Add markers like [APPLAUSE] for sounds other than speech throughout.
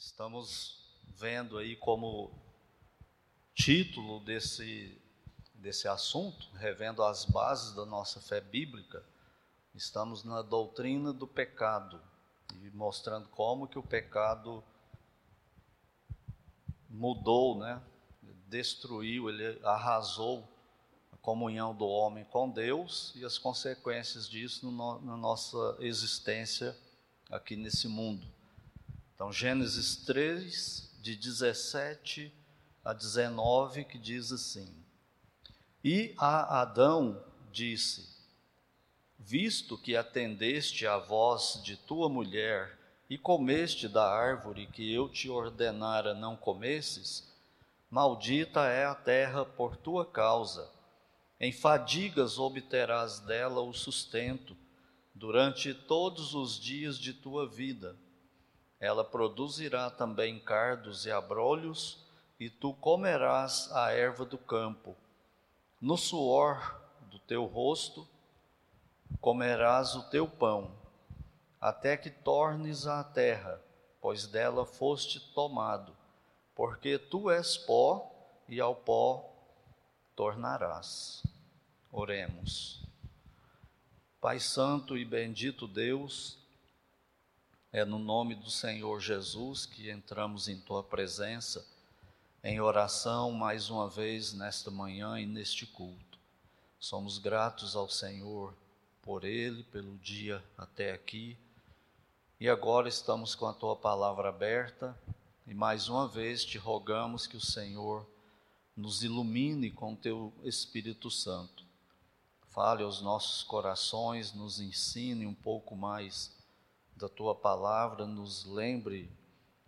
Estamos vendo aí como título desse, desse assunto, revendo as bases da nossa fé bíblica, estamos na doutrina do pecado e mostrando como que o pecado mudou, né? destruiu, ele arrasou a comunhão do homem com Deus e as consequências disso no, na nossa existência aqui nesse mundo. Então, Gênesis 3, de 17 a 19, que diz assim: E a Adão disse: Visto que atendeste à voz de tua mulher e comeste da árvore que eu te ordenara não comesses, maldita é a terra por tua causa. Em fadigas obterás dela o sustento durante todos os dias de tua vida ela produzirá também cardos e abrolhos, e tu comerás a erva do campo. No suor do teu rosto comerás o teu pão, até que tornes à terra, pois dela foste tomado, porque tu és pó e ao pó tornarás. Oremos. Pai Santo e bendito Deus, é no nome do Senhor Jesus que entramos em tua presença, em oração mais uma vez nesta manhã e neste culto. Somos gratos ao Senhor por ele, pelo dia até aqui. E agora estamos com a tua palavra aberta e mais uma vez te rogamos que o Senhor nos ilumine com teu Espírito Santo. Fale aos nossos corações, nos ensine um pouco mais da tua palavra nos lembre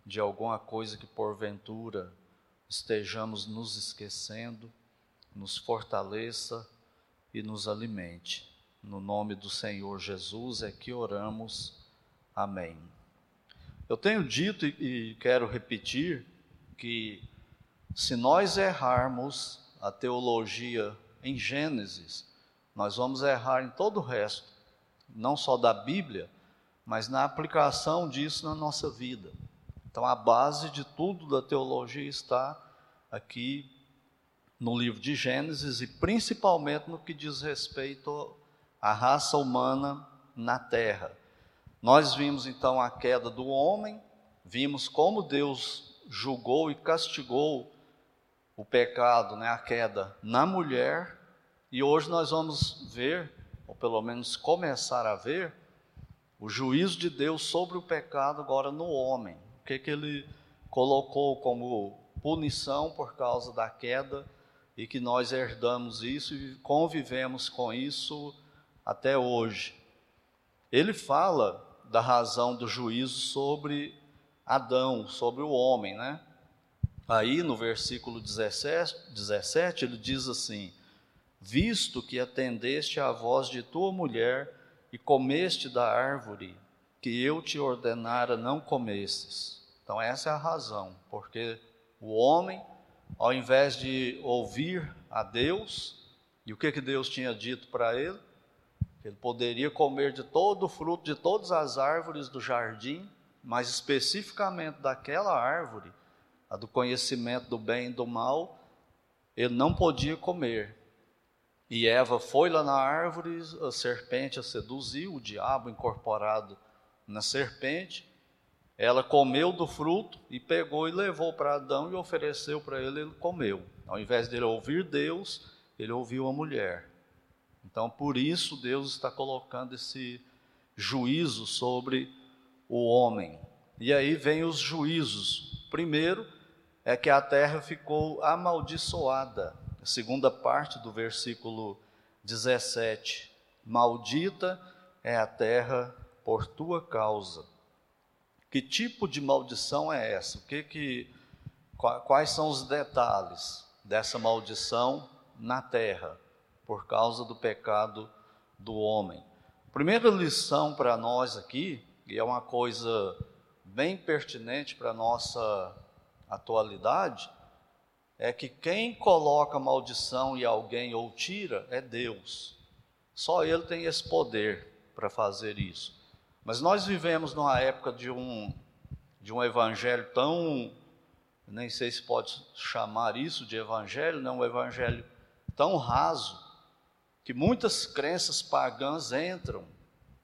de alguma coisa que porventura estejamos nos esquecendo, nos fortaleça e nos alimente. No nome do Senhor Jesus é que oramos. Amém. Eu tenho dito e quero repetir que se nós errarmos a teologia em Gênesis, nós vamos errar em todo o resto, não só da Bíblia, mas na aplicação disso na nossa vida. Então, a base de tudo da teologia está aqui no livro de Gênesis e principalmente no que diz respeito à raça humana na terra. Nós vimos então a queda do homem, vimos como Deus julgou e castigou o pecado, né, a queda na mulher, e hoje nós vamos ver, ou pelo menos começar a ver, o juízo de Deus sobre o pecado agora no homem. O que, que ele colocou como punição por causa da queda e que nós herdamos isso e convivemos com isso até hoje. Ele fala da razão do juízo sobre Adão, sobre o homem, né? Aí no versículo 17, 17 ele diz assim: Visto que atendeste à voz de tua mulher e comeste da árvore que eu te ordenara não comesses. Então, essa é a razão, porque o homem, ao invés de ouvir a Deus, e o que, que Deus tinha dito para ele? Ele poderia comer de todo o fruto de todas as árvores do jardim, mas especificamente daquela árvore, a do conhecimento do bem e do mal, ele não podia comer, e Eva foi lá na árvore, a serpente a seduziu, o diabo incorporado na serpente. Ela comeu do fruto e pegou e levou para Adão e ofereceu para ele, ele comeu. Ao invés dele ouvir Deus, ele ouviu a mulher. Então, por isso, Deus está colocando esse juízo sobre o homem. E aí vem os juízos. Primeiro é que a terra ficou amaldiçoada a segunda parte do versículo 17: Maldita é a terra por tua causa. Que tipo de maldição é essa? O que que quais são os detalhes dessa maldição na terra por causa do pecado do homem? Primeira lição para nós aqui, e é uma coisa bem pertinente para a nossa atualidade, é que quem coloca maldição em alguém ou tira é Deus. Só Ele tem esse poder para fazer isso. Mas nós vivemos numa época de um de um evangelho tão, nem sei se pode chamar isso de evangelho, não, um evangelho tão raso, que muitas crenças pagãs entram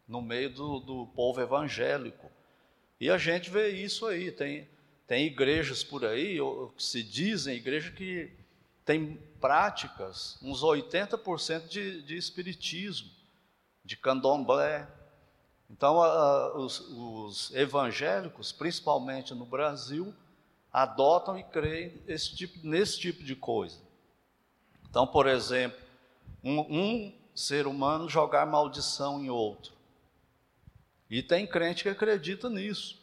no meio do, do povo evangélico. E a gente vê isso aí, tem, tem igrejas por aí, ou, que se dizem igreja que tem práticas, uns 80% de, de espiritismo, de candomblé. Então, a, os, os evangélicos, principalmente no Brasil, adotam e creem esse tipo, nesse tipo de coisa. Então, por exemplo, um, um ser humano jogar maldição em outro. E tem crente que acredita nisso.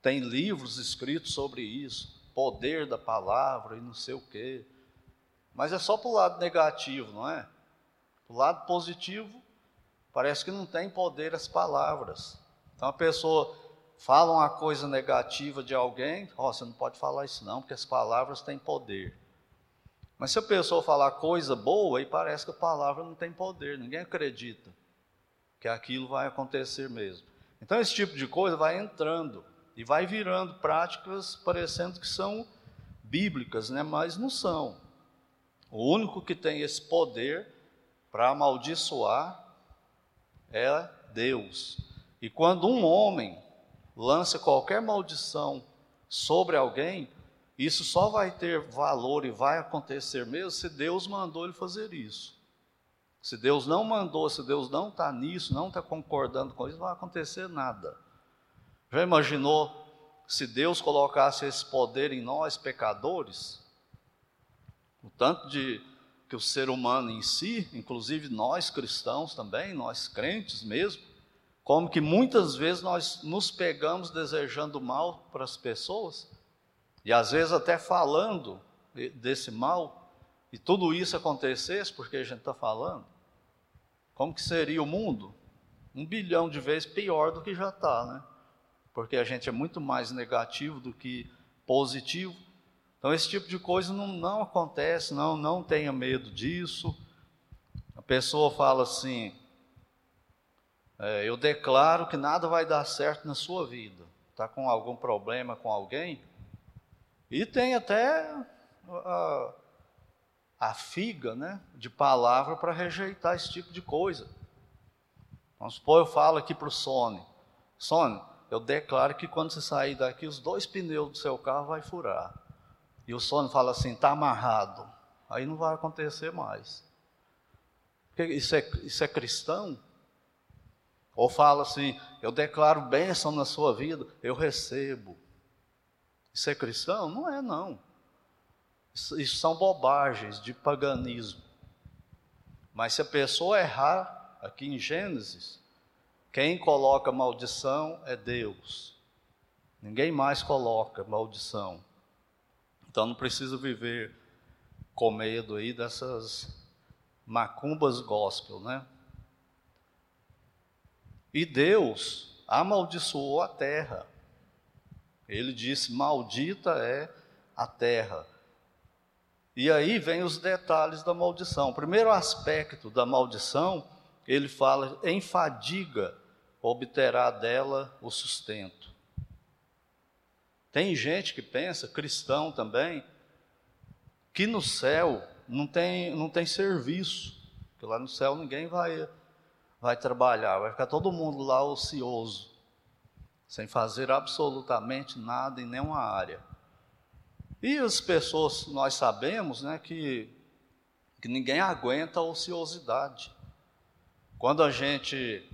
Tem livros escritos sobre isso, poder da palavra e não sei o quê. Mas é só para o lado negativo, não é? O lado positivo, parece que não tem poder as palavras. Então a pessoa fala uma coisa negativa de alguém, oh, você não pode falar isso não, porque as palavras têm poder. Mas se a pessoa falar coisa boa, aí parece que a palavra não tem poder, ninguém acredita que aquilo vai acontecer mesmo. Então esse tipo de coisa vai entrando e vai virando práticas parecendo que são bíblicas, né? mas não são. O único que tem esse poder para amaldiçoar é Deus. E quando um homem lança qualquer maldição sobre alguém, isso só vai ter valor e vai acontecer mesmo se Deus mandou ele fazer isso. Se Deus não mandou, se Deus não está nisso, não está concordando com isso, não vai acontecer nada. Já imaginou se Deus colocasse esse poder em nós, pecadores? O tanto de que o ser humano em si, inclusive nós cristãos também, nós crentes mesmo, como que muitas vezes nós nos pegamos desejando mal para as pessoas, e às vezes até falando desse mal, e tudo isso acontecesse porque a gente está falando, como que seria o mundo? Um bilhão de vezes pior do que já está, né? Porque a gente é muito mais negativo do que positivo. Então esse tipo de coisa não, não acontece, não, não tenha medo disso. A pessoa fala assim, é, eu declaro que nada vai dar certo na sua vida. Está com algum problema com alguém? E tem até a, a figa né, de palavra para rejeitar esse tipo de coisa. Vamos supor, eu falo aqui para o Sony: Sony, eu declaro que quando você sair daqui, os dois pneus do seu carro vai furar. E o Sony fala assim: está amarrado. Aí não vai acontecer mais. Isso é, isso é cristão? Ou fala assim: eu declaro bênção na sua vida, eu recebo. Isso é cristão? Não é, não. Isso, isso são bobagens de paganismo. Mas se a pessoa errar, aqui em Gênesis, quem coloca maldição é Deus. Ninguém mais coloca maldição. Então não precisa viver com medo aí dessas macumbas gospel, né? E Deus amaldiçoou a terra. Ele disse: Maldita é a terra. E aí vem os detalhes da maldição. O primeiro aspecto da maldição, ele fala: em fadiga obterá dela o sustento. Tem gente que pensa, cristão também, que no céu não tem, não tem serviço, que lá no céu ninguém vai, vai trabalhar, vai ficar todo mundo lá ocioso sem fazer absolutamente nada em nenhuma área. E as pessoas, nós sabemos, né, que, que ninguém aguenta a ociosidade. Quando a gente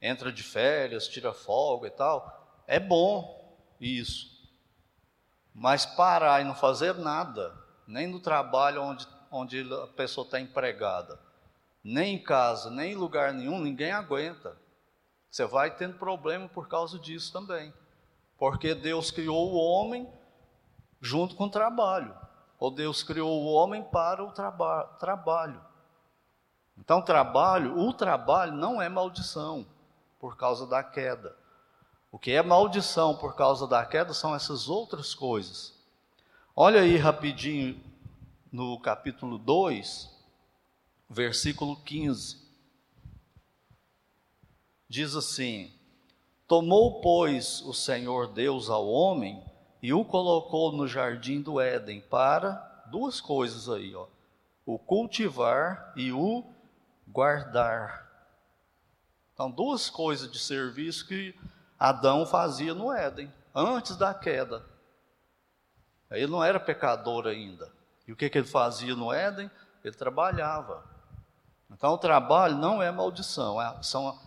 entra de férias, tira folga e tal, é bom isso. Mas parar e não fazer nada, nem no trabalho onde, onde a pessoa está empregada, nem em casa, nem em lugar nenhum, ninguém aguenta. Você vai tendo problema por causa disso também. Porque Deus criou o homem junto com o trabalho. Ou Deus criou o homem para o traba trabalho. Então, trabalho, o trabalho não é maldição por causa da queda. O que é maldição por causa da queda são essas outras coisas. Olha aí rapidinho no capítulo 2, versículo 15 diz assim: Tomou, pois, o Senhor Deus ao homem e o colocou no jardim do Éden para duas coisas aí, ó: o cultivar e o guardar. Então, duas coisas de serviço que Adão fazia no Éden, antes da queda. Ele não era pecador ainda. E o que, que ele fazia no Éden? Ele trabalhava. Então, o trabalho não é maldição, é, são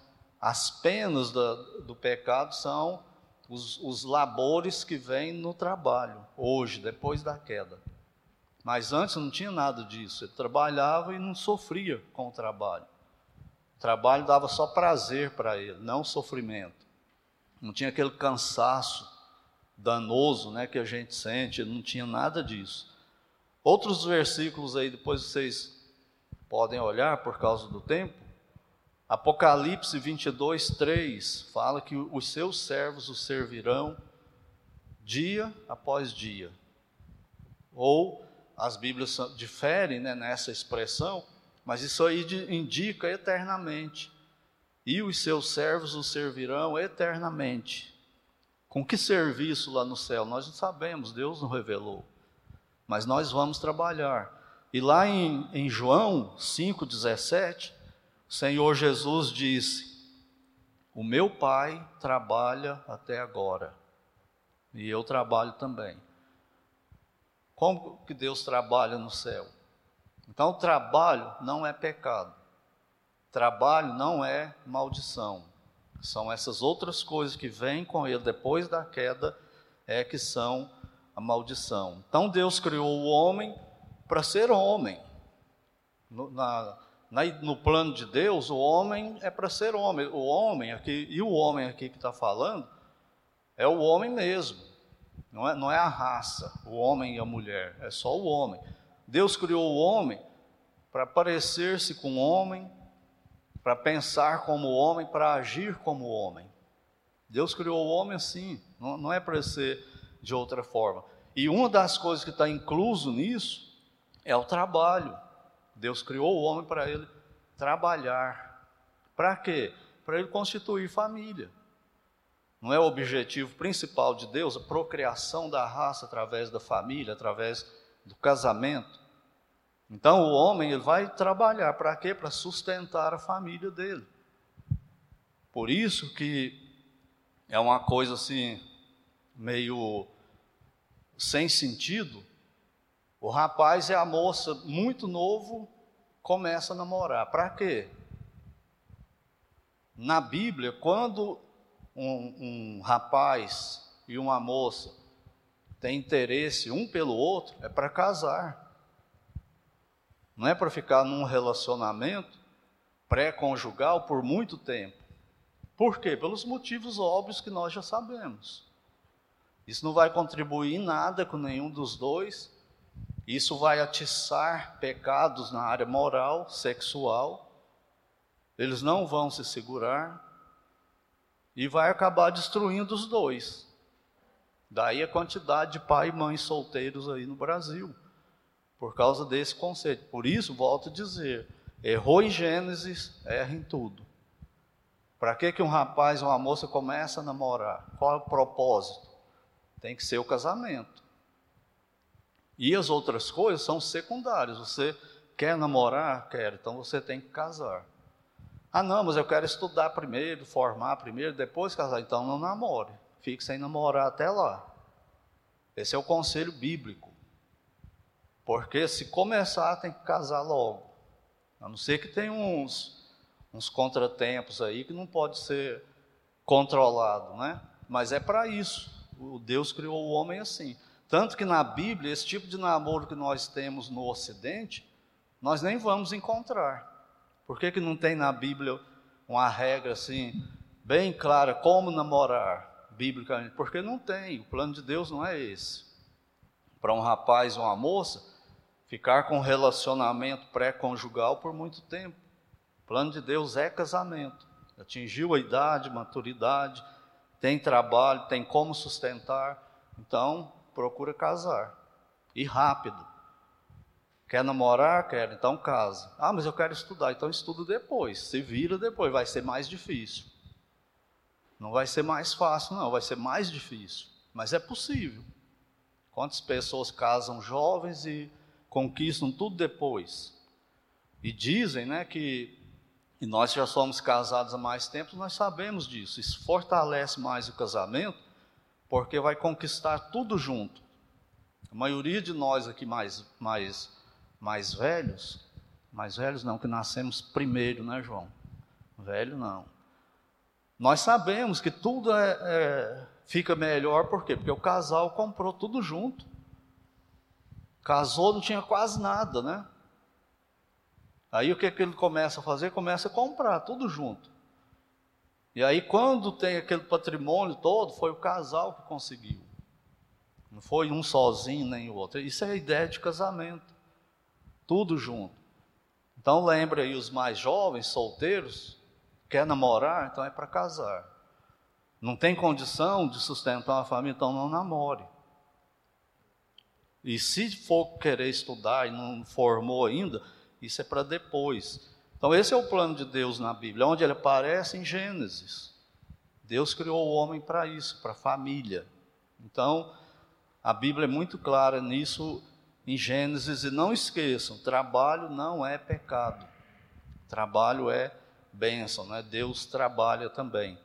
as penas do, do pecado são os, os labores que vêm no trabalho, hoje, depois da queda. Mas antes não tinha nada disso. Ele trabalhava e não sofria com o trabalho. O trabalho dava só prazer para ele, não sofrimento. Não tinha aquele cansaço danoso né, que a gente sente, não tinha nada disso. Outros versículos aí, depois vocês podem olhar por causa do tempo. Apocalipse 22, 3 fala que os seus servos o servirão dia após dia. Ou as Bíblias diferem né, nessa expressão, mas isso aí indica eternamente. E os seus servos o servirão eternamente. Com que serviço lá no céu? Nós não sabemos, Deus não revelou. Mas nós vamos trabalhar. E lá em, em João 5,17, o Senhor Jesus disse: O meu Pai trabalha até agora, e eu trabalho também. Como que Deus trabalha no céu? Então, trabalho não é pecado. Trabalho não é maldição. São essas outras coisas que vêm com ele depois da queda é que são a maldição. Então Deus criou o homem para ser homem. No, na, na, no, plano de Deus, o homem é para ser homem. O homem aqui, e o homem aqui que está falando, é o homem mesmo. Não é, não é a raça, o homem e a mulher, é só o homem. Deus criou o homem para parecer-se com o homem, para pensar como o homem, para agir como o homem. Deus criou o homem assim, não, não é para ser de outra forma. E uma das coisas que está incluso nisso é o trabalho. Deus criou o homem para ele trabalhar. Para quê? Para ele constituir família. Não é o objetivo principal de Deus a procriação da raça através da família, através do casamento? Então o homem ele vai trabalhar para quê? Para sustentar a família dele. Por isso que é uma coisa assim meio sem sentido. O rapaz e a moça muito novo começa a namorar. Para quê? Na Bíblia, quando um, um rapaz e uma moça têm interesse um pelo outro, é para casar. Não é para ficar num relacionamento pré-conjugal por muito tempo. Por quê? Pelos motivos óbvios que nós já sabemos. Isso não vai contribuir em nada com nenhum dos dois. Isso vai atiçar pecados na área moral, sexual. Eles não vão se segurar e vai acabar destruindo os dois. Daí a quantidade de pai e mãe solteiros aí no Brasil, por causa desse conceito. Por isso, volto a dizer, errou em Gênesis, erra em tudo. Para que, que um rapaz ou uma moça começa a namorar? Qual é o propósito? Tem que ser o casamento. E as outras coisas são secundárias. Você quer namorar? Quer, então você tem que casar. Ah, não, mas eu quero estudar primeiro, formar primeiro, depois casar. Então não namore. Fique sem namorar até lá. Esse é o conselho bíblico. Porque se começar, tem que casar logo. A não ser que tenha uns, uns contratempos aí que não pode ser controlado, né? Mas é para isso. O Deus criou o homem assim. Tanto que na Bíblia, esse tipo de namoro que nós temos no Ocidente, nós nem vamos encontrar. Por que, que não tem na Bíblia uma regra assim, bem clara, como namorar, biblicamente? Porque não tem, o plano de Deus não é esse. Para um rapaz ou uma moça, ficar com relacionamento pré-conjugal por muito tempo. O plano de Deus é casamento. Atingiu a idade, maturidade, tem trabalho, tem como sustentar, então procura casar. E rápido. Quer namorar? Quer, então casa. Ah, mas eu quero estudar, então estudo depois. Se vira depois, vai ser mais difícil. Não vai ser mais fácil, não, vai ser mais difícil, mas é possível. Quantas pessoas casam jovens e conquistam tudo depois? E dizem, né, que e nós já somos casados há mais tempo, nós sabemos disso. Isso fortalece mais o casamento, porque vai conquistar tudo junto. A maioria de nós aqui mais mais mais velhos, mais velhos não, que nascemos primeiro, né, João? Velho não. Nós sabemos que tudo é, é, fica melhor, por quê? Porque o casal comprou tudo junto. Casou, não tinha quase nada, né? Aí o que, que ele começa a fazer? Começa a comprar tudo junto. E aí, quando tem aquele patrimônio todo, foi o casal que conseguiu. Não foi um sozinho nem o outro. Isso é a ideia de casamento. Tudo junto. Então lembre aí os mais jovens, solteiros, quer namorar, então é para casar. Não tem condição de sustentar uma família, então não namore. E se for querer estudar e não formou ainda, isso é para depois. Então esse é o plano de Deus na Bíblia, onde ele aparece em Gênesis. Deus criou o homem para isso, para a família. Então, a Bíblia é muito clara nisso em Gênesis e não esqueçam, trabalho não é pecado. Trabalho é bênção, né? Deus trabalha também.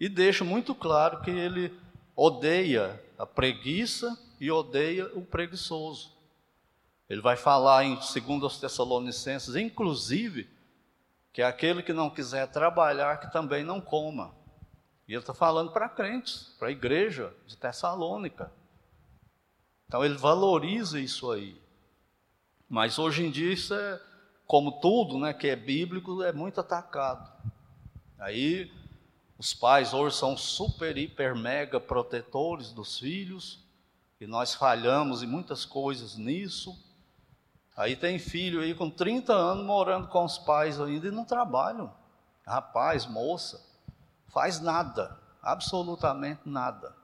E deixa muito claro que ele odeia a preguiça e odeia o preguiçoso. Ele vai falar em 2 Tessalonicenses, inclusive, que é aquele que não quiser trabalhar, que também não coma. E ele está falando para crentes, para a igreja de Tessalônica. Então ele valoriza isso aí. Mas hoje em dia isso é como tudo, né, que é bíblico, é muito atacado. Aí os pais hoje são super, hiper, mega protetores dos filhos, e nós falhamos em muitas coisas nisso. Aí tem filho aí com 30 anos morando com os pais ainda e não trabalham. Rapaz, moça, faz nada, absolutamente nada.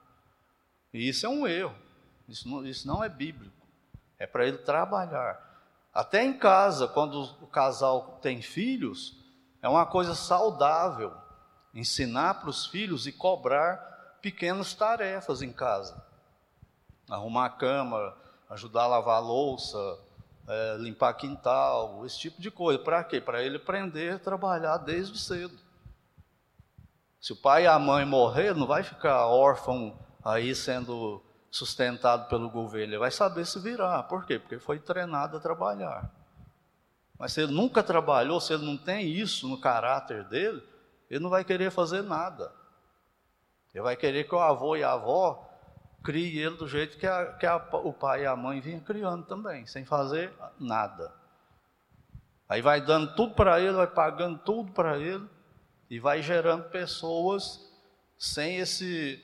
E isso é um erro. Isso não, isso não é bíblico. É para ele trabalhar. Até em casa, quando o casal tem filhos, é uma coisa saudável ensinar para os filhos e cobrar pequenas tarefas em casa. Arrumar a cama, ajudar a lavar a louça, é, limpar quintal, esse tipo de coisa. Para quê? Para ele aprender a trabalhar desde cedo. Se o pai e a mãe morrer, não vai ficar órfão aí sendo sustentado pelo governo, ele vai saber se virar. Por quê? Porque foi treinado a trabalhar. Mas se ele nunca trabalhou, se ele não tem isso no caráter dele, ele não vai querer fazer nada. Ele vai querer que o avô e a avó crie ele do jeito que, a, que a, o pai e a mãe vinham criando também, sem fazer nada. Aí vai dando tudo para ele, vai pagando tudo para ele, e vai gerando pessoas sem esse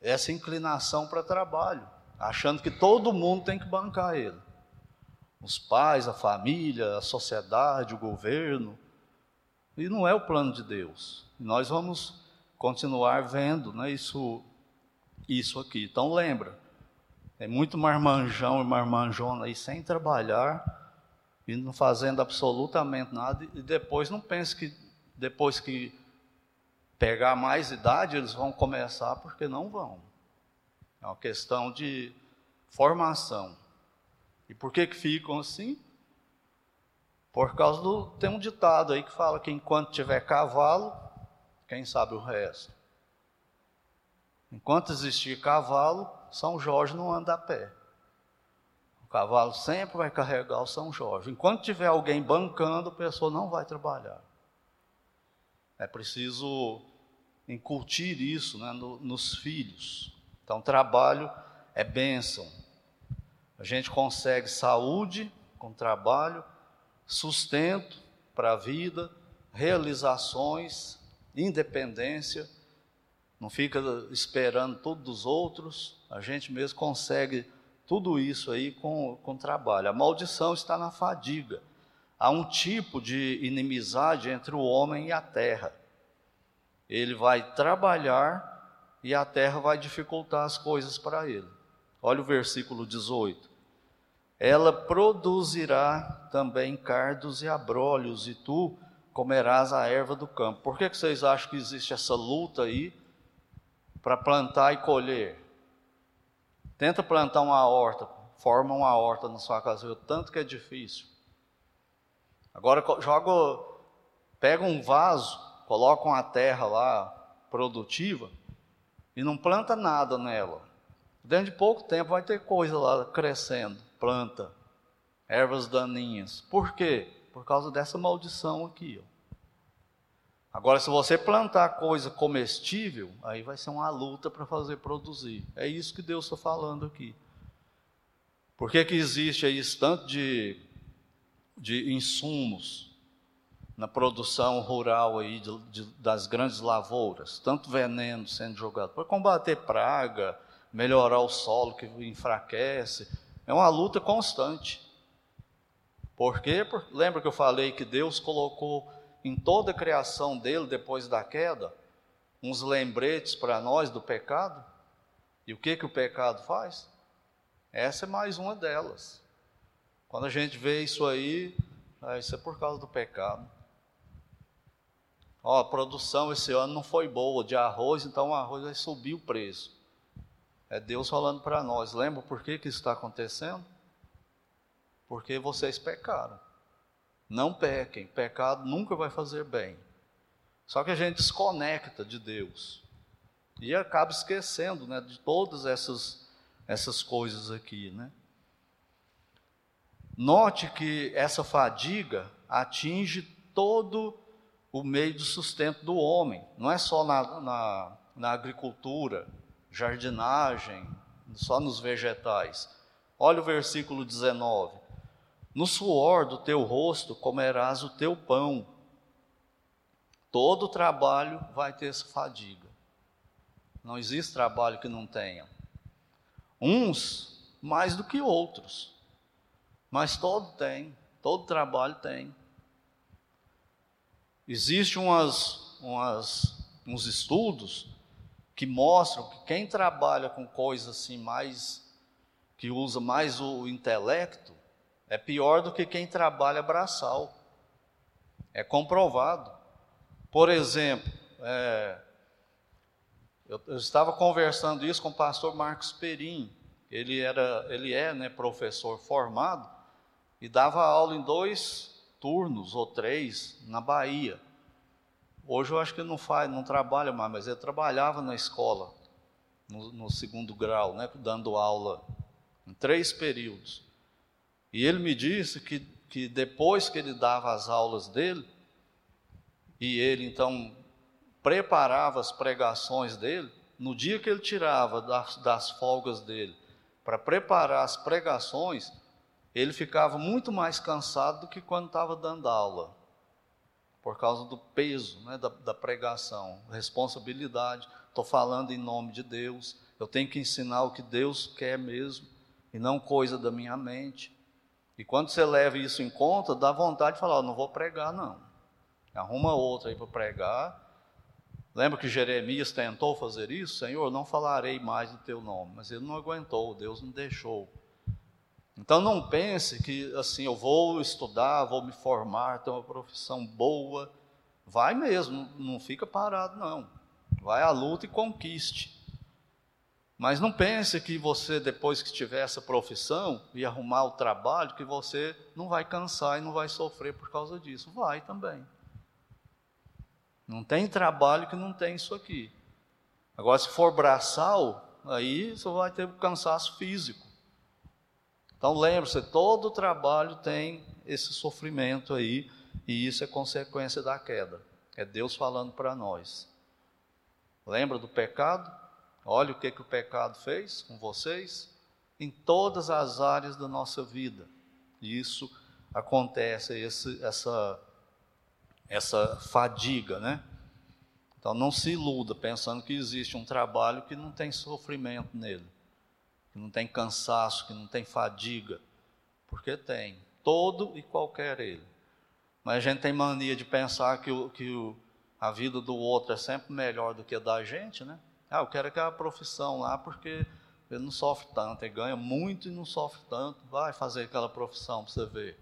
essa inclinação para trabalho, achando que todo mundo tem que bancar ele. Os pais, a família, a sociedade, o governo. E não é o plano de Deus. nós vamos continuar vendo né, isso, isso aqui. Então lembra, é muito marmanjão e marmanjona aí sem trabalhar e não fazendo absolutamente nada. E depois não pense que depois que pegar mais idade, eles vão começar porque não vão. É uma questão de formação. E por que que ficam assim? Por causa do tem um ditado aí que fala que enquanto tiver cavalo, quem sabe o resto. Enquanto existir cavalo, São Jorge não anda a pé. O cavalo sempre vai carregar o São Jorge. Enquanto tiver alguém bancando, a pessoa não vai trabalhar. É preciso incutir isso né, no, nos filhos. Então, trabalho é bênção. A gente consegue saúde com trabalho, sustento para a vida, realizações, independência. Não fica esperando tudo dos outros. A gente mesmo consegue tudo isso aí com, com trabalho. A maldição está na fadiga. Há um tipo de inimizade entre o homem e a terra. Ele vai trabalhar e a terra vai dificultar as coisas para ele. Olha o versículo 18. Ela produzirá também cardos e abrolhos, e tu comerás a erva do campo. Por que, que vocês acham que existe essa luta aí para plantar e colher. Tenta plantar uma horta, forma uma horta na sua casa, o tanto que é difícil. Agora joga, pega um vaso, coloca uma terra lá produtiva e não planta nada nela. Dentro de pouco tempo vai ter coisa lá crescendo, planta, ervas daninhas. Por quê? Por causa dessa maldição aqui. Ó. Agora, se você plantar coisa comestível, aí vai ser uma luta para fazer produzir. É isso que Deus está falando aqui. Por que, que existe aí esse tanto de, de insumos na produção rural aí de, de, das grandes lavouras? Tanto veneno sendo jogado para combater praga, melhorar o solo que enfraquece. É uma luta constante. Por quê? Porque, lembra que eu falei que Deus colocou em toda a criação dele depois da queda, uns lembretes para nós do pecado. E o que que o pecado faz? Essa é mais uma delas. Quando a gente vê isso aí, ah, isso é por causa do pecado. Ó, a produção esse ano não foi boa de arroz, então o arroz vai subir o preço. É Deus falando para nós. Lembra por que, que isso está acontecendo? Porque vocês pecaram. Não pequem, pecado nunca vai fazer bem. Só que a gente desconecta de Deus e acaba esquecendo né, de todas essas, essas coisas aqui. Né? Note que essa fadiga atinge todo o meio de sustento do homem, não é só na, na, na agricultura, jardinagem, só nos vegetais. Olha o versículo 19. No suor do teu rosto comerás o teu pão. Todo trabalho vai ter essa fadiga. Não existe trabalho que não tenha. Uns mais do que outros. Mas todo tem, todo trabalho tem. Existem umas, umas, uns estudos que mostram que quem trabalha com coisas assim mais que usa mais o intelecto é pior do que quem trabalha braçal. É comprovado. Por exemplo, é, eu, eu, estava conversando isso com o pastor Marcos Perim. Ele, era, ele é né, professor formado e dava aula em dois turnos ou três na Bahia. Hoje eu acho que não faz, não trabalha mais, mas ele trabalhava na escola, no, no segundo grau, né, dando aula em três períodos. E ele me disse que, que depois que ele dava as aulas dele, e ele então preparava as pregações dele, no dia que ele tirava das, das folgas dele para preparar as pregações, ele ficava muito mais cansado do que quando estava dando aula, por causa do peso né, da, da pregação, responsabilidade. Estou falando em nome de Deus, eu tenho que ensinar o que Deus quer mesmo, e não coisa da minha mente. E quando você leva isso em conta, dá vontade de falar: oh, não vou pregar, não. Arruma outra aí para pregar. Lembra que Jeremias tentou fazer isso? Senhor, não falarei mais do teu nome. Mas ele não aguentou, Deus não deixou. Então não pense que assim, eu vou estudar, vou me formar, ter uma profissão boa. Vai mesmo, não fica parado, não. Vai à luta e conquiste. Mas não pense que você, depois que tiver essa profissão e arrumar o trabalho, que você não vai cansar e não vai sofrer por causa disso. Vai também. Não tem trabalho que não tem isso aqui. Agora, se for braçal, aí você vai ter cansaço físico. Então lembre-se, todo trabalho tem esse sofrimento aí, e isso é consequência da queda. É Deus falando para nós. Lembra do pecado? Olha o que, que o pecado fez com vocês em todas as áreas da nossa vida. Isso acontece, esse, essa, essa fadiga, né? Então não se iluda pensando que existe um trabalho que não tem sofrimento nele, que não tem cansaço, que não tem fadiga, porque tem, todo e qualquer ele. Mas a gente tem mania de pensar que, o, que o, a vida do outro é sempre melhor do que a da gente, né? Ah, eu quero aquela profissão lá porque ele não sofre tanto, ele ganha muito e não sofre tanto. Vai fazer aquela profissão para você ver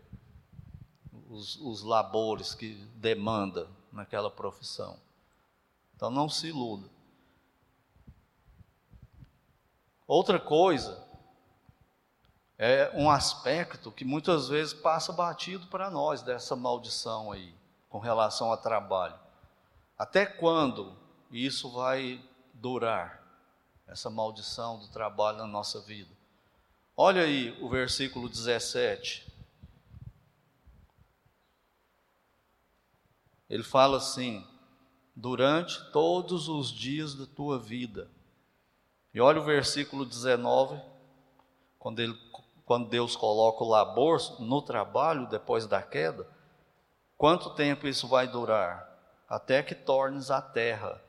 os, os labores que demanda naquela profissão. Então não se iluda. Outra coisa é um aspecto que muitas vezes passa batido para nós dessa maldição aí, com relação ao trabalho. Até quando isso vai durar, essa maldição do trabalho na nossa vida? Olha aí o versículo 17. Ele fala assim: durante todos os dias da tua vida. E olha o versículo 19, quando, ele, quando Deus coloca o labor no trabalho depois da queda. Quanto tempo isso vai durar? Até que tornes a terra,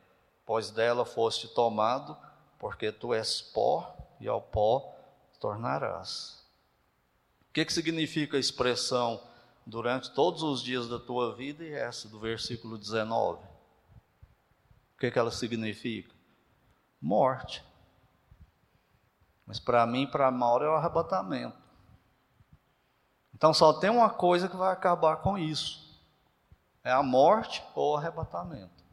pois dela foste tomado, porque tu és pó e ao pó tornarás. O que, que significa a expressão durante todos os dias da tua vida e essa do versículo 19? O que, que ela significa? Morte. Mas para mim, para a Maura, é o arrebatamento. Então só tem uma coisa que vai acabar com isso: é a morte ou o arrebatamento.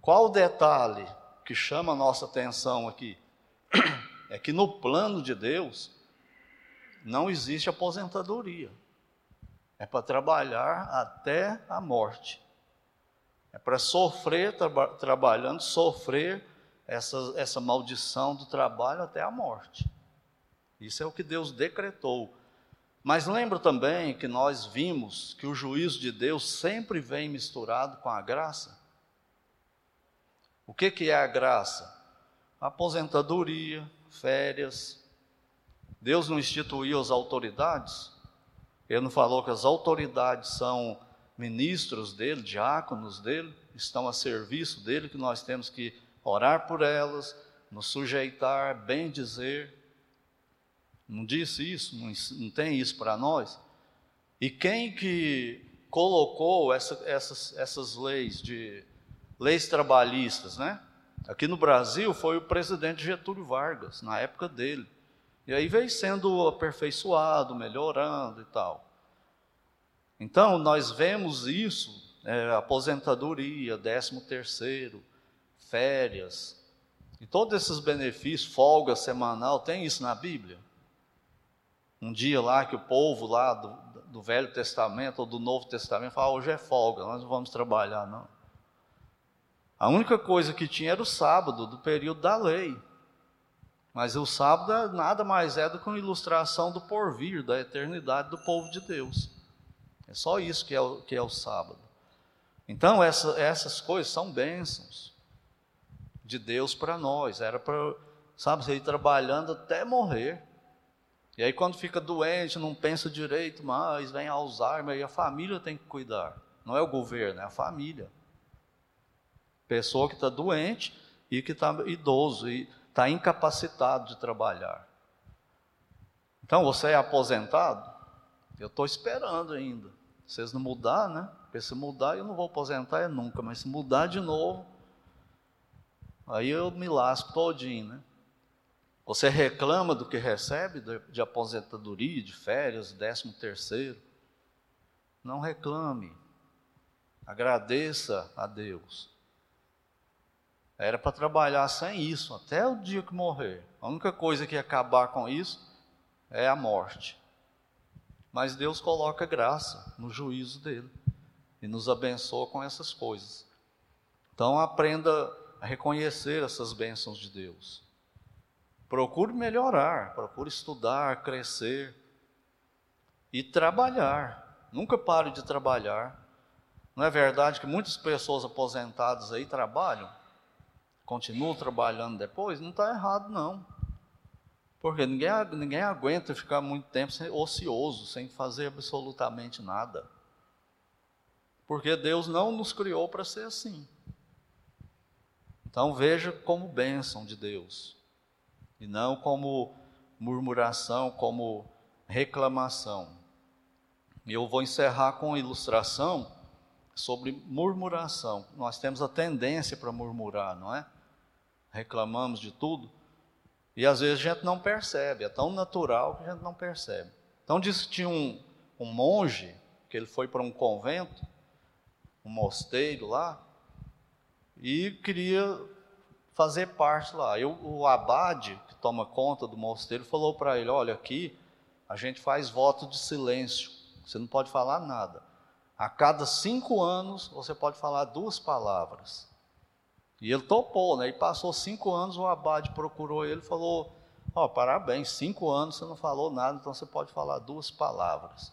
Qual o detalhe que chama a nossa atenção aqui? [CLEARS THROAT] É que no plano de Deus não existe aposentadoria. É para trabalhar até a morte. É para sofrer, tra trabalhando, sofrer essa, essa maldição do trabalho até a morte. Isso é o que Deus decretou. Mas lembra também que nós vimos que o juízo de Deus sempre vem misturado com a graça? O que, que é a graça? Aposentadoria, férias. Deus não instituiu as autoridades? Ele não falou que as autoridades são ministros dele, diáconos dele, estão a serviço dele, que nós temos que orar por elas, nos sujeitar, bem dizer. Não disse isso? Não, tem isso para nós? E quem que colocou essa, essas, essas leis de leis trabalhistas, né? Aqui no Brasil foi o presidente Getúlio Vargas, na época dele. E aí veio sendo aperfeiçoado, melhorando e tal. Então, nós vemos isso, é, aposentadoria, décimo terceiro, férias, e todos esses benefícios, folga semanal, tem isso na Bíblia? Um dia lá que o povo lá do, do Velho Testamento ou do Novo Testamento fala, hoje é folga, nós não vamos trabalhar não. A única coisa que tinha era o sábado, do período da lei. Mas o sábado nada mais é do que uma ilustração do porvir, da eternidade do povo de Deus. É só isso que é o, que é o sábado. Então, essa, essas coisas são bênçãos de Deus para nós. Era para, sabe, você ir trabalhando até morrer. E aí, quando fica doente, não pensa direito mais, vem Alzheimer, e a família tem que cuidar. Não é o governo, é a família. Pessoa que está doente e que está idoso e está incapacitado de trabalhar. Então, você é aposentado? Eu estou esperando ainda. Vocês não mudar, né? Porque se mudar, eu não vou aposentar é nunca, mas se mudar de novo, aí eu me lasco todinho, né? Você reclama do que recebe de, aposentadoria, de férias, décimo terceiro. Não reclame. Agradeça a Deus. Era para trabalhar sem isso, até o dia que morrer. A única coisa que ia acabar com isso é a morte. Mas Deus coloca graça no juízo dele e nos abençoa com essas coisas. Então aprenda a reconhecer essas bênçãos de Deus. Procure melhorar, procure estudar, crescer e trabalhar. Nunca pare de trabalhar. Não é verdade que muitas pessoas aposentadas aí trabalham? Continuam trabalhando depois? Não está errado, não. Porque ninguém, ninguém aguenta ficar muito tempo ocioso, sem fazer absolutamente nada. Porque Deus não nos criou para ser assim. Então veja como bênção de Deus, e não como murmuração, como reclamação. Eu vou encerrar com uma ilustração sobre murmuração. Nós temos a tendência para murmurar, não é? Reclamamos de tudo. E às vezes a gente não percebe, é tão natural que a gente não percebe. Então disse que tinha um, um monge, que ele foi para um convento, um mosteiro lá, e queria fazer parte lá. Eu, o abade, que toma conta do mosteiro, falou para ele: Olha, aqui a gente faz voto de silêncio, você não pode falar nada. A cada cinco anos você pode falar duas palavras. E ele topou, né? E passou cinco anos, o abade procurou ele e falou: Ó, oh, parabéns, cinco anos você não falou nada, então você pode falar duas palavras.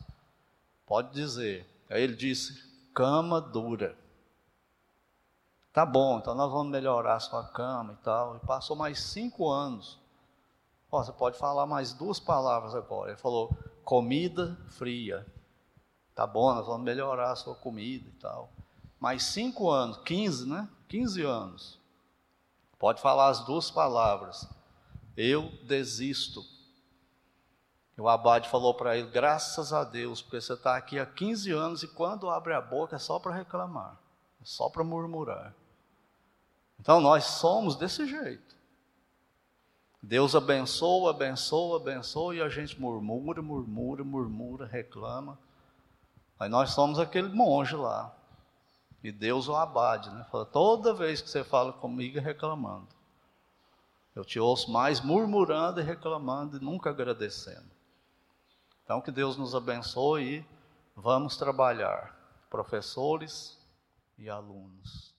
Pode dizer. Aí ele disse: cama dura. Tá bom, então nós vamos melhorar a sua cama e tal. E passou mais cinco anos. Ó, você pode falar mais duas palavras agora. Ele falou: comida fria. Tá bom, nós vamos melhorar a sua comida e tal. Mais cinco anos, 15, né? 15 anos. Pode falar as duas palavras. Eu desisto. O abade falou para ele: graças a Deus, porque você está aqui há 15 anos e quando abre a boca é só para reclamar, é só para murmurar. Então nós somos desse jeito. Deus abençoa, abençoa, abençoa e a gente murmura, murmura, murmura, reclama. Aí nós somos aquele monge lá. E Deus o abade, né? Fala, toda vez que você fala comigo é reclamando. Eu te ouço mais murmurando e reclamando e nunca agradecendo. Então que Deus nos abençoe e vamos trabalhar, professores e alunos.